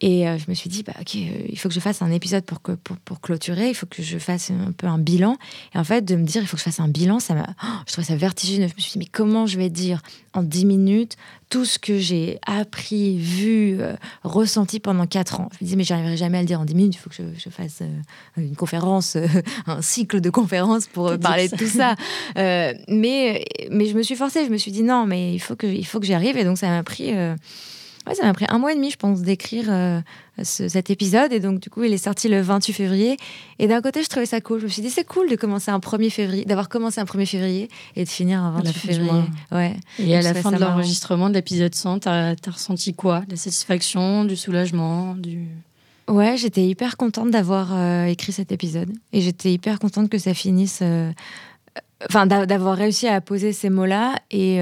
Et euh, je me suis dit, bah, ok, il faut que je fasse un épisode pour, que, pour, pour, clôturer, il faut que je fasse un peu un bilan. Et en fait, de me dire, il faut que je fasse un bilan, ça m'a, oh, je trouvais ça vertigineux. Je me suis dit, mais comment je vais dire en 10 minutes tout ce que j'ai appris, vu, ressenti pendant 4 ans? Je me disais, mais j'arriverai jamais à le dire en 10 minutes, il faut que je, je fasse une conférence, un cycle de conférences pour parler de tout ça. mais, mais je me suis forcée. Je me suis dit non, mais il faut que, il faut que j'y arrive. Et donc ça m'a pris, euh, ouais, ça m'a pris un mois et demi, je pense, d'écrire euh, cet épisode. Et donc du coup, il est sorti le 28 février. Et d'un côté, je trouvais ça cool. Je me suis dit c'est cool de commencer un 1er février, d'avoir commencé un 1er février et de finir un 28 février. Ouais. Et à la fin de l'enregistrement de l'épisode 100, t'as as ressenti quoi? La satisfaction, du soulagement, du Ouais, j'étais hyper contente d'avoir euh, écrit cet épisode. Et j'étais hyper contente que ça finisse enfin d'avoir réussi à poser ces mots-là et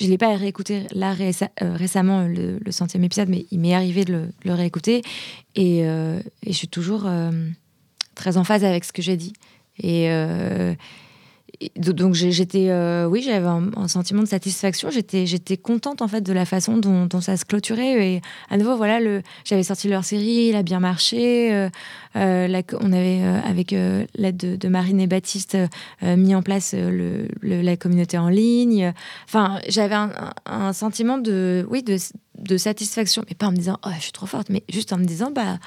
euh, je l'ai pas réécouté là euh, récemment le, centième épisode mais il m'est arrivé de le, réécouter. Et, euh, et, je suis toujours très en phase avec ce que j'ai dit. Et donc j'étais, euh, oui, j'avais un, sentiment de satisfaction. J'étais, j'étais contente en fait de la façon dont, ça se clôturait. Et à nouveau, voilà, le, j'avais sorti leur série, il a bien marché. Euh, euh, on avait, avec l'aide de, Marine et Baptiste, mis en place la communauté en ligne. Enfin, j'avais un, sentiment de, oui, de, de, satisfaction, mais pas en me disant, oh, je suis trop forte, mais juste en me disant, bah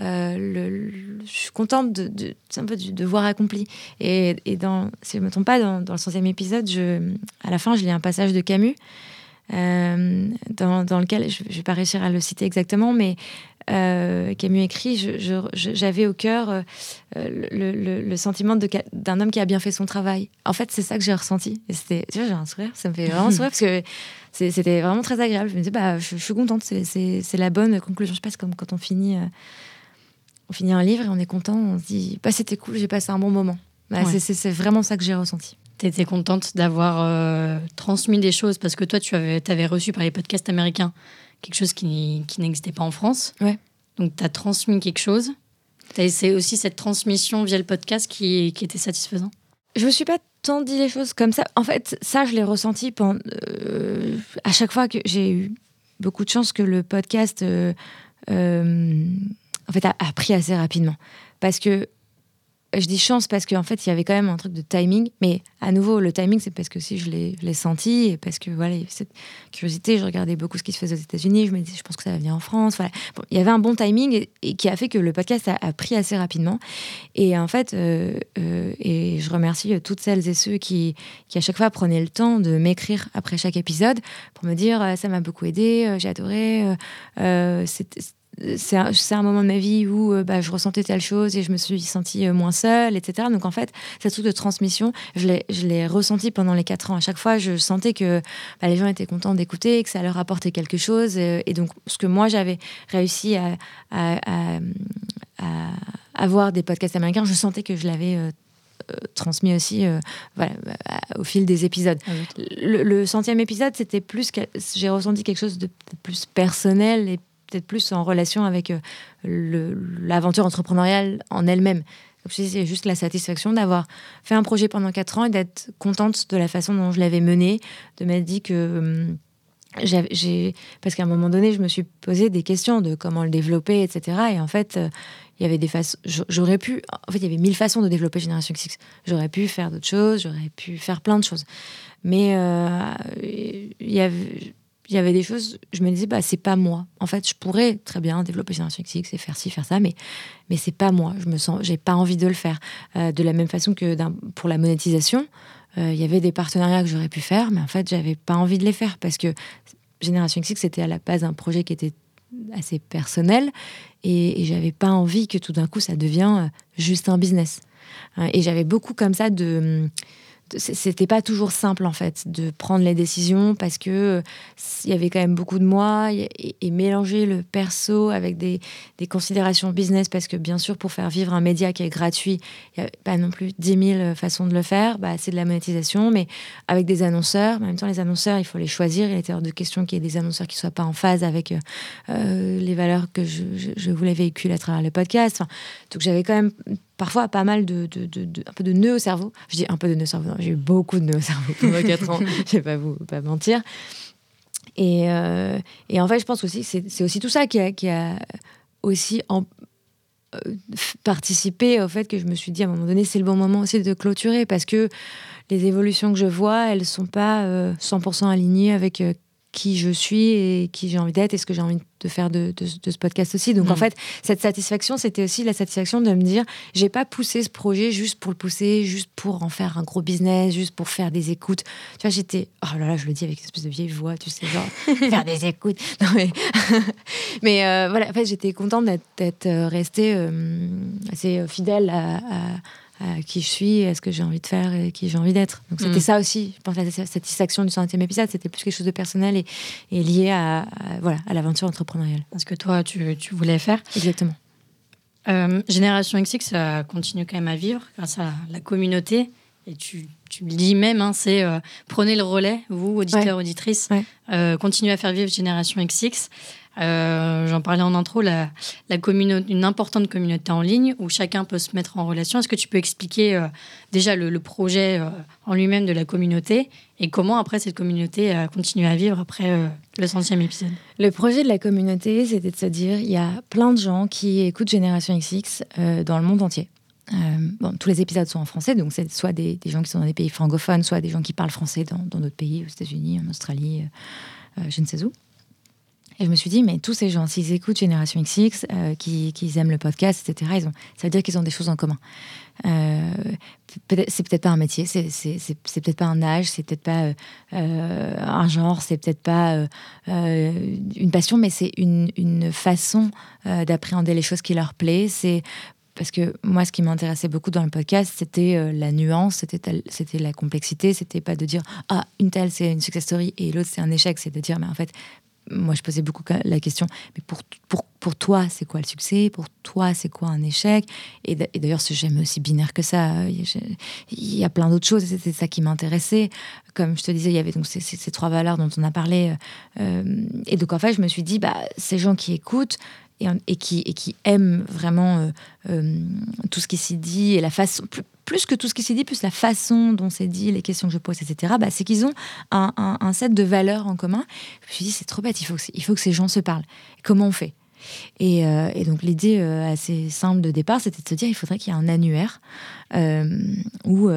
euh, le, je suis contente de, de, un peu du devoir accompli. Et, et dans, si je ne me trompe pas, dans, dans, le centième épisode, je, à la fin, je lis un passage de Camus, euh, dans, dans, lequel, je ne vais pas réussir à le citer exactement, mais euh, Camus écrit, j'avais au cœur le, le, sentiment d'un homme qui a bien fait son travail. En fait, c'est ça que j'ai ressenti. Et c'était, tu vois, j'ai un sourire, ça me fait vraiment sourire parce que c'était vraiment très agréable. Je me disais, bah, je, je suis contente, c'est la bonne conclusion. Je passe comme quand on finit on finit un livre et on est content, on se dit bah, c'était cool, j'ai passé un bon moment. Bah, c'est vraiment ça que j'ai ressenti. Tu étais contente d'avoir euh, transmis des choses parce que toi, tu avais, avais reçu par les podcasts américains quelque chose qui, qui n'existait pas en France. Ouais. Donc, tu as transmis quelque chose. C'est aussi cette transmission via le podcast qui, qui était satisfaisant Je me suis pas tant dit les choses comme ça. En fait, ça, je l'ai ressenti pendant, euh, à chaque fois que j'ai eu beaucoup de chance que le podcast. Euh, en fait, a appris assez rapidement. Parce que je dis chance parce qu'en fait, il y avait quand même un truc de timing. Mais à nouveau, le timing, c'est parce que si je l'ai senti et parce que voilà, cette curiosité, je regardais beaucoup ce qui se faisait aux États-Unis. Je me disais, je pense que ça va venir en France. Il y avait un bon timing et, qui a fait que le podcast a, pris assez rapidement. Et en fait, euh, euh, et je remercie toutes celles et ceux qui, qui à chaque fois prenaient le temps de m'écrire après chaque épisode pour me dire, ça m'a beaucoup aidé, j'ai adoré. c'était c'est un, moment de ma vie où euh, bah, je ressentais telle chose et je me suis sentie euh, moins seule, etc. Donc en fait, cette truc de transmission, je l'ai ressenti pendant les quatre ans. À chaque fois, je sentais que bah, les gens étaient contents d'écouter, que ça leur apportait quelque chose. Euh, et, donc, ce que moi, j'avais réussi à, avoir des podcasts américains, je sentais que je l'avais transmis aussi au fil des épisodes. Ah le, le, centième épisode, c'était plus j'ai ressenti quelque chose de plus personnel et peut-être plus en relation avec euh, l'aventure entrepreneuriale en elle-même. C'est juste la satisfaction d'avoir fait un projet pendant quatre ans et d'être contente de la façon dont je l'avais mené, de m'être dit que hum, parce qu'à un moment donné, je me suis posé des questions de comment le développer, etc. Et en fait, euh, il y avait des façons. J'aurais pu. En fait, il y avait mille façons de développer Génération X. J'aurais pu faire d'autres choses. J'aurais pu faire plein de choses. Mais euh, il y avait il y avait des choses, je me disais, bah, c'est pas moi. En fait, je pourrais très bien développer Génération XX et faire ci, faire ça, mais, c'est pas moi. Je me sens, j'ai pas envie de le faire. Euh, de la même façon que pour la monétisation, euh, il y avait des partenariats que j'aurais pu faire, mais en fait, j'avais pas envie de les faire parce que Génération XX, c'était à la base un projet qui était assez personnel et, et j'avais pas envie que tout d'un coup, ça devienne euh, juste un business. Et j'avais beaucoup comme ça de c'était pas toujours simple en fait de prendre les décisions parce que il y avait quand même beaucoup de moi et, mélanger le perso avec des, considérations business parce que bien sûr pour faire vivre un média qui est gratuit il n'y a pas non plus 10 000 façons de le faire. Bah, c'est de la monétisation mais avec des annonceurs en même temps les annonceurs il faut les choisir. Il était hors de question qu'il y ait des annonceurs qui soient pas en phase avec euh, les valeurs que je, je, voulais véhiculer à travers le podcast. Donc j'avais quand même parfois pas mal de, de, un peu de nœuds au cerveau. Je dis un peu de nœuds au cerveau, j'ai eu beaucoup de nœuds au cerveau pendant 4 ans, je vais pas vous pas mentir. Et, euh, et, en fait, je pense aussi que c'est aussi tout ça qui a, qui a aussi en, euh, participé au fait que je me suis dit à un moment donné, c'est le bon moment aussi de clôturer parce que les évolutions que je vois, elles sont pas 100% euh, alignées avec qui je suis et qui j'ai envie d'être et ce que j'ai envie de faire de, ce podcast aussi. Donc en mm. fait, cette satisfaction, c'était aussi la satisfaction de me dire, j'ai pas poussé ce projet juste pour le pousser, juste pour en faire un gros business, juste pour faire des écoutes. Tu vois, j'étais, oh là là, je le dis avec une espèce de vieille voix, tu sais, genre faire des écoutes. Non, mais, mais euh, voilà, en fait, j'étais contente d'être euh, restée euh, assez fidèle à qui je suis, à ce que j'ai envie de faire et qui j'ai envie d'être. Donc c'était mm. ça aussi, je pense, la satisfaction du centième épisode, c'était plus quelque chose de personnel et, lié à, voilà, à l'aventure entrepreneuriale. Parce que toi, tu, tu voulais faire. Exactement. Euh, Génération XX, ça continue quand même à vivre grâce à la communauté. Et tu, tu le dis même, hein, c'est euh, prenez le relais, vous, auditeurs, auditrices, euh, continuez à faire vivre Génération XX. Euh, j'en parlais en intro, la, la une importante communauté en ligne où chacun peut se mettre en relation. Est-ce que tu peux expliquer euh, déjà le, projet euh, en lui-même de la communauté et comment après cette communauté a continué à vivre après le centième épisode? Le projet de la communauté, c'était de se dire il y a plein de gens qui écoutent Génération XX dans le monde entier. bon, tous les épisodes sont en français, donc c'est soit des, gens qui sont dans des pays francophones, soit des gens qui parlent français dans d'autres pays, aux États-Unis, en Australie, je ne sais où. Et je me suis dit, mais tous ces gens, s'ils écoutent Génération XX, euh, qui, aiment le podcast, etc., ils ont, ça veut dire qu'ils ont des choses en commun. Euh, c'est peut-être pas un métier, c'est peut-être pas un âge, c'est peut-être pas euh, un genre, c'est peut-être pas une passion, mais c'est une, une, façon d'appréhender les choses qui leur plaît. C'est parce que moi, ce qui m'intéressait beaucoup dans le podcast, c'était la nuance, c'était la complexité. C'était pas de dire ah une telle c'est une success story et l'autre c'est un échec. C'est de dire mais en fait moi, je posais beaucoup la question, mais pour, pour, pour toi, c'est quoi le succès? Pour toi, c'est quoi un échec? Et d'ailleurs, c'est jamais aussi binaire que ça. Il y a plein d'autres choses, c'était ça qui m'intéressait. Comme je te disais, il y avait donc ces, ces, trois valeurs dont on a parlé. Euh, et donc, en fait, je me suis dit, bah, ces gens qui écoutent, et, qui, et aiment vraiment euh, euh, tout ce qui s'y dit et la façon, plus que tout ce qui s'est dit, plus la façon dont c'est dit, les questions que je pose, etc., bah, c'est qu'ils ont un, set de valeurs en commun. Je me suis dit, c'est trop bête, il faut, que, il faut que ces gens se parlent. Comment on fait? Et, et donc l'idée assez simple de départ, c'était de se dire il faudrait qu'il y ait un annuaire où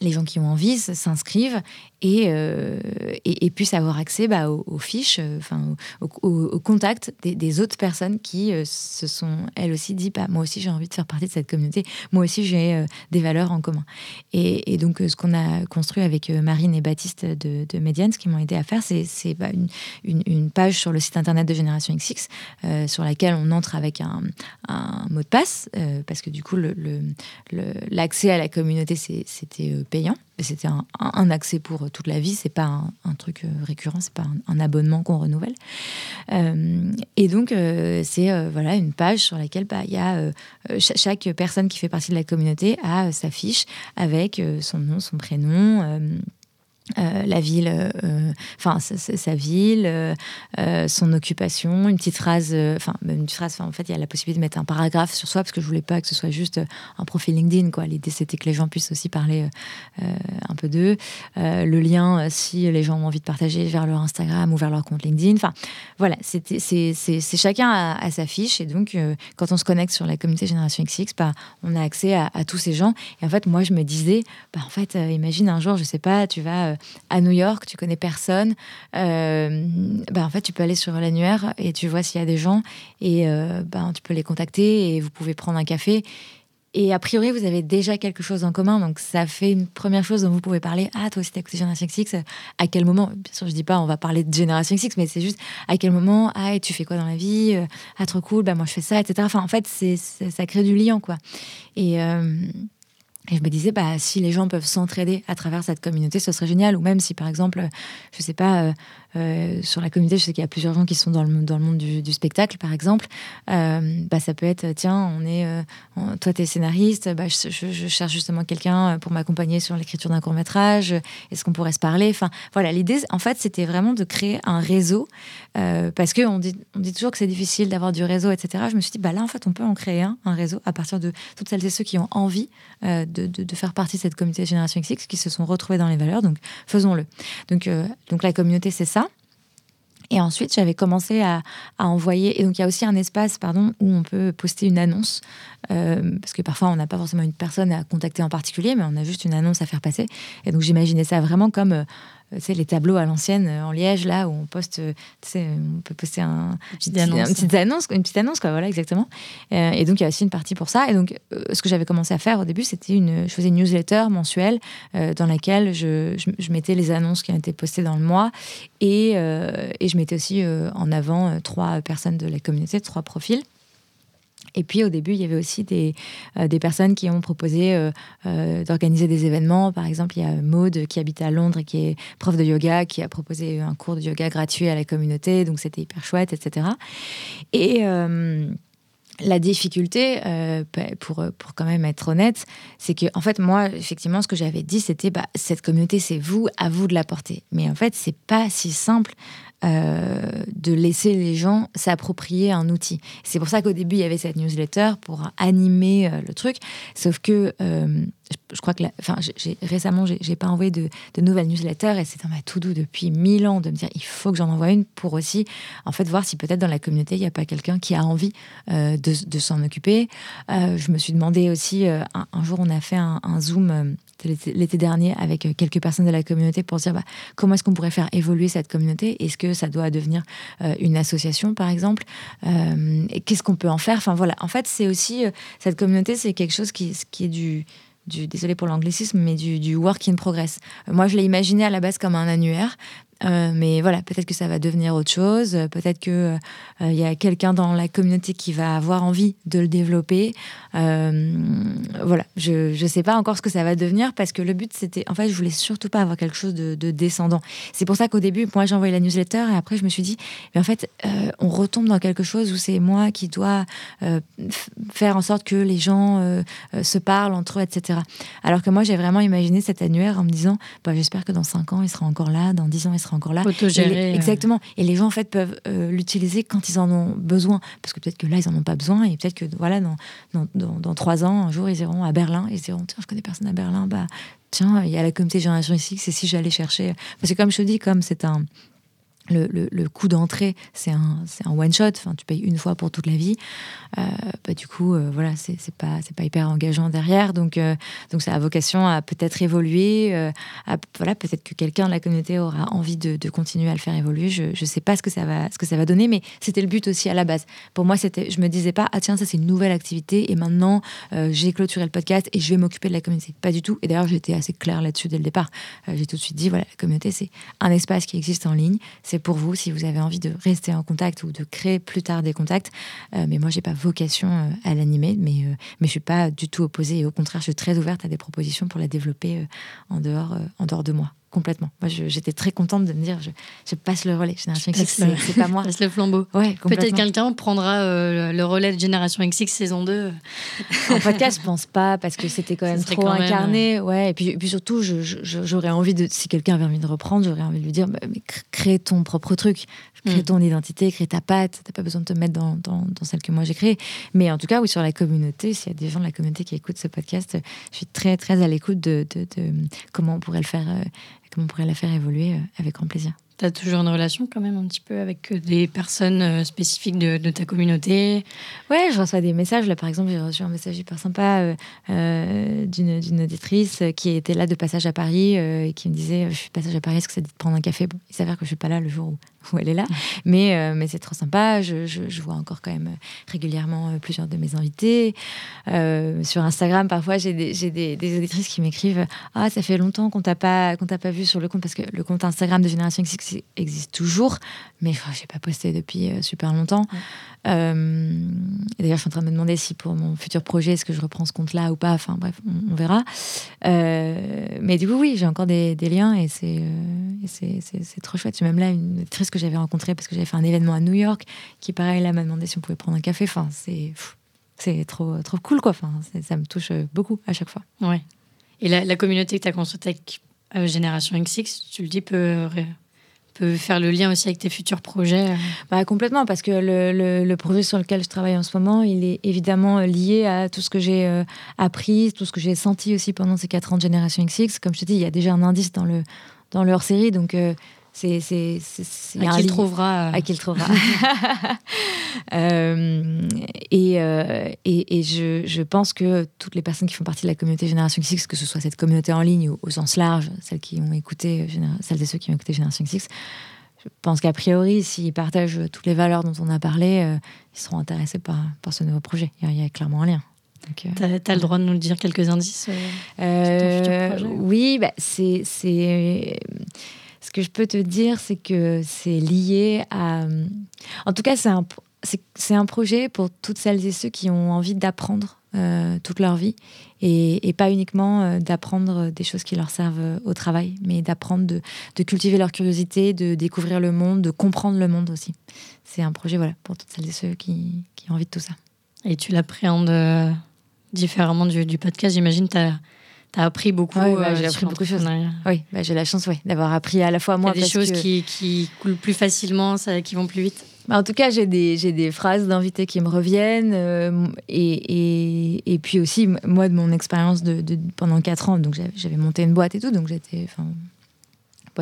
les gens qui ont envie s'inscrivent euh, et, puissent avoir accès bah, aux, fiches, euh, enfin au, contact des, autres personnes qui euh, se sont elles aussi dit bah, moi aussi j'ai envie de faire partie de cette communauté, moi aussi j'ai des valeurs en commun. Et, donc ce qu'on a construit avec Marine et Baptiste de, de Median, ce qui m'ont aidé à faire, c'est bah, une, page sur le site internet de Génération XX sur laquelle on entre avec un, mot de passe parce que du coup l'accès à la communauté c'était payant c'était un, accès pour toute la vie, c'est pas un, truc euh, récurrent, c'est pas un, abonnement qu'on renouvelle. Euh, et donc, euh, c'est voilà une page sur laquelle bah, il y a chaque personne qui fait partie de la communauté a sa fiche avec son nom, son prénom euh, la ville, euh, enfin sa, ville, euh, son occupation, une petite phrase, enfin une phrase. En fait, il y a la possibilité de mettre un paragraphe sur soi parce que je voulais pas que ce soit juste un profil LinkedIn. Quoi, l'idée c'était que les gens puissent aussi parler un peu d'eux. le lien, si les gens ont envie de partager vers leur Instagram ou vers leur compte LinkedIn. Enfin, voilà, c'est chacun à, sa fiche et donc quand on se connecte sur la communauté Génération XX, bah, on a accès à, à, tous ces gens. Et en fait, moi, je me disais, bah, en fait, imagine un jour, je sais pas, tu vas à New York, tu connais personne, euh, bah, en fait, tu peux aller sur l'annuaire et tu vois s'il y a des gens et euh, bah, tu peux les contacter et vous pouvez prendre un café. Et a priori, vous avez déjà quelque chose en commun. Donc, ça fait une première chose dont vous pouvez parler. Ah, toi aussi, t'as écouté Génération X. À quel moment Bien sûr, je dis pas, on va parler de Génération X, mais c'est juste à quel moment Ah, et tu fais quoi dans la vie Ah, trop cool, bah, moi, je fais ça, etc. Enfin, en fait, c'est, ça crée du lien, quoi. Et. Euh, et je me disais, bah, si les gens peuvent s'entraider à travers cette communauté, ce serait génial. Ou même si, par exemple, je sais pas, euh, euh, sur la communauté, je sais qu'il y a plusieurs gens qui sont dans le, dans le monde du, spectacle, par exemple. Euh, bah, ça peut être, tiens, on est, toi, tu es scénariste, bah, je, cherche justement quelqu'un pour m'accompagner sur l'écriture d'un court métrage. Est-ce qu'on pourrait se parler? Enfin, voilà, l'idée, en fait, c'était vraiment de créer un réseau. parce qu'on dit, on dit toujours que c'est difficile d'avoir du réseau, etc. Je me suis dit, bah, là, en fait, on peut en créer un, un réseau, à partir de toutes celles et ceux qui ont envie de faire partie de cette communauté Génération XX qui se sont retrouvés dans les valeurs. Donc, faisons-le. Donc, euh, donc la communauté, c'est ça. Et ensuite, j'avais commencé à, envoyer. Et donc, il y a aussi un espace, pardon, où on peut poster une annonce, euh, parce que parfois, on n'a pas forcément une personne à contacter en particulier, mais on a juste une annonce à faire passer. Et donc, j'imaginais ça vraiment comme euh, tu les tableaux à l'ancienne euh, en Liège, là où on poste, sais, on peut poster un, une, petite annonce. Une, petite annonce, quoi, voilà, exactement. Euh, et donc, il y a aussi une partie pour ça. Et donc, euh, ce que j'avais commencé à faire au début, c'était une, je faisais une newsletter mensuelle dans laquelle je, je, mettais les annonces qui ont été postées dans le mois et, et je mettais aussi en avant trois personnes de la communauté, trois profils. Et puis au début, il y avait aussi des, euh, des personnes qui ont proposé euh, euh, d'organiser des événements. Par exemple, il y a Maude qui habite à Londres et qui est prof de yoga, qui a proposé un cours de yoga gratuit à la communauté. Donc c'était hyper chouette, etc. Et la difficulté, pour, pour quand même être honnête, c'est que, en fait, moi, effectivement, ce que j'avais dit, c'était bah, cette communauté, c'est vous, à vous de la porter. Mais en fait, c'est pas si simple euh, de laisser les gens s'approprier un outil. C'est pour ça qu'au début, il y avait cette newsletter pour animer euh, le truc. Sauf que euh, je crois que, enfin, j'ai, récemment, j'ai, pas envoyé de, nouvelles newsletters et c'est dans ma tout doux depuis mille ans de me dire il faut que j'en envoie une pour aussi, en fait, voir si peut-être dans la communauté il n'y a pas quelqu'un qui a envie de, s'en occuper. je me suis demandé aussi, un, jour, on a fait un, zoom l'été dernier avec quelques personnes de la communauté pour dire bah, comment est-ce qu'on pourrait faire évoluer cette communauté? Est-ce que ça doit devenir euh, une association, par exemple? Euh, Qu'est-ce qu'on peut en faire? Enfin voilà, en fait, c'est aussi euh, cette communauté, c'est quelque chose qui est du, du, désolé pour l'anglicisme, mais du, du, work in progress. Moi, je l'ai imaginé à la base comme un annuaire, euh, mais voilà, peut-être que ça va devenir autre chose. Peut-être que il euh, y a quelqu'un dans la communauté qui va avoir envie de le développer. Euh, voilà, je ne sais pas encore ce que ça va devenir parce que le but c'était, en fait, je voulais surtout pas avoir quelque chose de, descendant. C'est pour ça qu'au début, moi j'ai envoyé la newsletter et après je me suis dit, mais en fait, on retombe dans quelque chose où c'est moi qui dois faire en sorte que les gens se parlent entre eux, etc. Alors que moi j'ai vraiment imaginé cet annuaire en me disant, bah, j'espère que dans 5 ans il sera encore là, dans 10 ans il sera encore là. Exactement. Et les gens en fait peuvent euh, l'utiliser quand ils en ont besoin, parce que peut-être que là ils en ont pas besoin. Et peut-être que voilà dans, dans, trois ans un jour ils iront à Berlin. Ils diront tiens je connais personne à Berlin. Bah tiens il y a la communauté génération ici c'est si j'allais chercher. Parce que comme je te dis comme c'est un le, coût d'entrée, c'est un, un one-shot, enfin, tu payes une fois pour toute la vie. Euh, bah, du coup, euh, voilà, c'est pas, pas hyper engageant derrière. Donc, euh, donc ça a vocation à peut-être évoluer. à, voilà, peut-être que quelqu'un de la communauté aura envie de, continuer à le faire évoluer. Je ne sais pas ce que, ça va, ce que ça va donner, mais c'était le but aussi à la base. Pour moi, je me disais pas, ah tiens, ça c'est une nouvelle activité et maintenant j'ai clôturé le podcast et je vais m'occuper de la communauté. Pas du tout. Et d'ailleurs, j'étais assez claire là-dessus dès le départ. j'ai tout de suite dit, voilà, la communauté, c'est un espace qui existe en ligne. C'est pour vous si vous avez envie de rester en contact ou de créer plus tard des contacts. Euh, mais moi, j'ai pas vocation euh, à l'animer, mais, euh, mais je suis pas du tout opposée. Et au contraire, je suis très ouverte à des propositions pour la développer en, dehors, en dehors de moi complètement. Moi, j'étais très contente de me dire, je, passe le relais. Génération XX, c'est pas moi. passe le flambeau. Ouais, Peut-être quelqu'un prendra euh, le relais de Génération XX saison 2. en podcast, je pense pas, parce que c'était quand même trop incarné. ouais. Et puis, puis surtout, j'aurais envie de, si quelqu'un avait envie de reprendre, j'aurais envie de lui dire, bah, mais crée ton propre truc. Crée mm. ton identité, crée ta patte. T'as pas besoin de te mettre dans, dans, celle que moi j'ai créée. Mais en tout cas, oui, sur la communauté, s'il y a des gens de la communauté qui écoutent ce podcast, je suis très, très à l'écoute de, de, comment on pourrait le faire. Euh, on pourrait la faire évoluer euh, avec grand plaisir. Tu as toujours une relation quand même un petit peu avec euh, des personnes euh, spécifiques de, ta communauté? Ouais, je reçois des messages. Là, par exemple, j'ai reçu un message hyper sympa d'une auditrice qui était là de passage à Paris et qui me disait Je suis passage à Paris, est-ce que ça dit de prendre un café? Bon, il s'avère que je suis pas là le jour où où elle est là. Mais, euh, mais c'est trop sympa. Je, je, vois encore quand même régulièrement euh, plusieurs de mes invités. Euh, sur Instagram, parfois, j'ai des, des, des, auditrices qui m'écrivent Ah, ça fait longtemps qu'on t'a pas, qu'on t'a pas vu sur le compte, parce que le compte Instagram de Génération X existe toujours, mais je n'ai pas posté depuis super longtemps. D'ailleurs, je suis en train de me demander si pour mon futur projet, est-ce que je reprends ce compte-là ou pas. Enfin, bref, on, verra. mais du coup, oui, j'ai encore des, liens et c'est c'est trop chouette. Même là, une auditrice que j'avais rencontré parce que j'avais fait un événement à New York, qui pareil là m'a demandé si on pouvait prendre un café. Enfin, c'est c'est trop trop cool quoi. Enfin, ça me touche beaucoup à chaque fois. Ouais. Et la, communauté que tu as construite avec euh, Génération XX, tu le dis, peut, peut faire le lien aussi avec tes futurs projets euh bah, Complètement, parce que le, le, projet sur lequel je travaille en ce moment, il est évidemment lié à tout ce que j'ai euh, appris, tout ce que j'ai senti aussi pendant ces quatre ans de Génération XX. Comme je te dis, il y a déjà un indice dans le, dans leur série, donc c'est, c'est, à, qui trouvera. à qui le trouvera. Euh, et, euh, et, et je, je, pense que toutes les personnes qui font partie de la communauté Génération X, que ce soit cette communauté en ligne ou au sens large, celles qui ont écouté, celles et ceux qui ont écouté Génération X, je pense qu'a priori, s'ils partagent toutes les valeurs dont on a parlé, euh, ils seront intéressés par, par ce nouveau projet. Il y a, clairement un lien. Tu as, le droit de nous dire quelques indices Oui, bah, c'est ce que je peux te dire, c'est que c'est lié à... En tout cas, c'est un, c'est, un projet pour toutes celles et ceux qui ont envie d'apprendre euh, toute leur vie et, pas uniquement euh, d'apprendre des choses qui leur servent euh, au travail, mais d'apprendre de, de, cultiver leur curiosité, de découvrir le monde, de comprendre le monde aussi. C'est un projet voilà, pour toutes celles et ceux qui, qui ont envie de tout ça. Et tu l'appréhendes différemment du, du podcast, j'imagine. Tu T'as appris beaucoup. bah, euh, j'ai appris beaucoup de choses. Oui, bah, j'ai la chance d'avoir appris à la fois moi. Il y a des choses qui, qui, coulent plus facilement, ça, qui vont plus vite. Bah, en tout cas, j'ai des, des phrases d'invités qui me reviennent. Euh, et, et, et, puis aussi, moi, de mon expérience de, de, pendant 4 ans, donc j'avais monté une boîte et tout, donc j'étais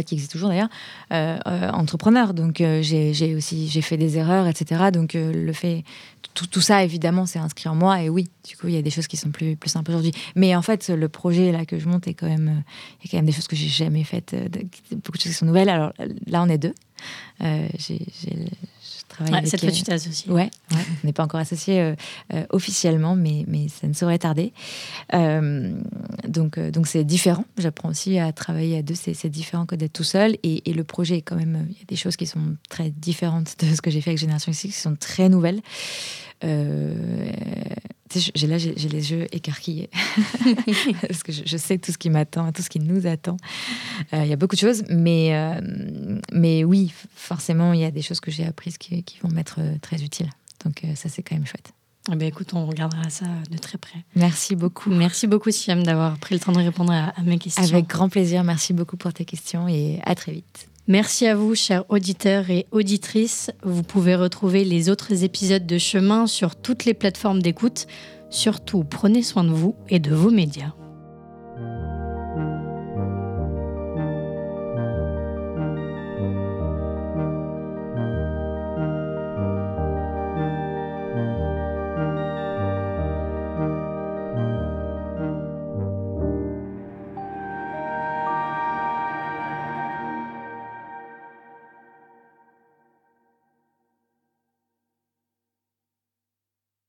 qui existe toujours d'ailleurs, euh, entrepreneur. Donc j'ai aussi j'ai fait des erreurs, etc. Donc le fait tout, ça, évidemment, c'est inscrit en moi. Et oui, du coup, il y a des choses qui sont plus, plus simples aujourd'hui. Mais en fait, le projet là que je monte est quand même, euh, il quand même des choses que j'ai jamais faites, euh, beaucoup de choses qui sont nouvelles. Alors là, on est deux. Euh, j'ai, cette fois, tu t'es associée. Ouais, on n'est pas encore associés officiellement, mais, mais ça ne saurait tarder. donc, donc c'est différent. J'apprends aussi à travailler à deux. C'est, différent que d'être tout seul. Et, et, le projet est quand même. Il y a des choses qui sont très différentes de ce que j'ai fait avec Génération X, qui sont très nouvelles. Euh, j'ai là, j'ai les yeux écarquillés parce que je, sais tout ce qui m'attend, tout ce qui nous attend. Euh, il y a beaucoup de choses, mais euh, mais oui, forcément, il y a des choses que j'ai apprises qui, qui, vont m'être très utiles. Donc ça, c'est quand même chouette. Eh bien, écoute, on regardera ça de très près. Merci beaucoup. Merci beaucoup, Siam, d'avoir pris le temps de répondre à mes questions. Avec grand plaisir. Merci beaucoup pour tes questions et à très vite. Merci à vous, chers auditeurs et auditrices. Vous pouvez retrouver les autres épisodes de Chemin sur toutes les plateformes d'écoute. Surtout, prenez soin de vous et de vos médias.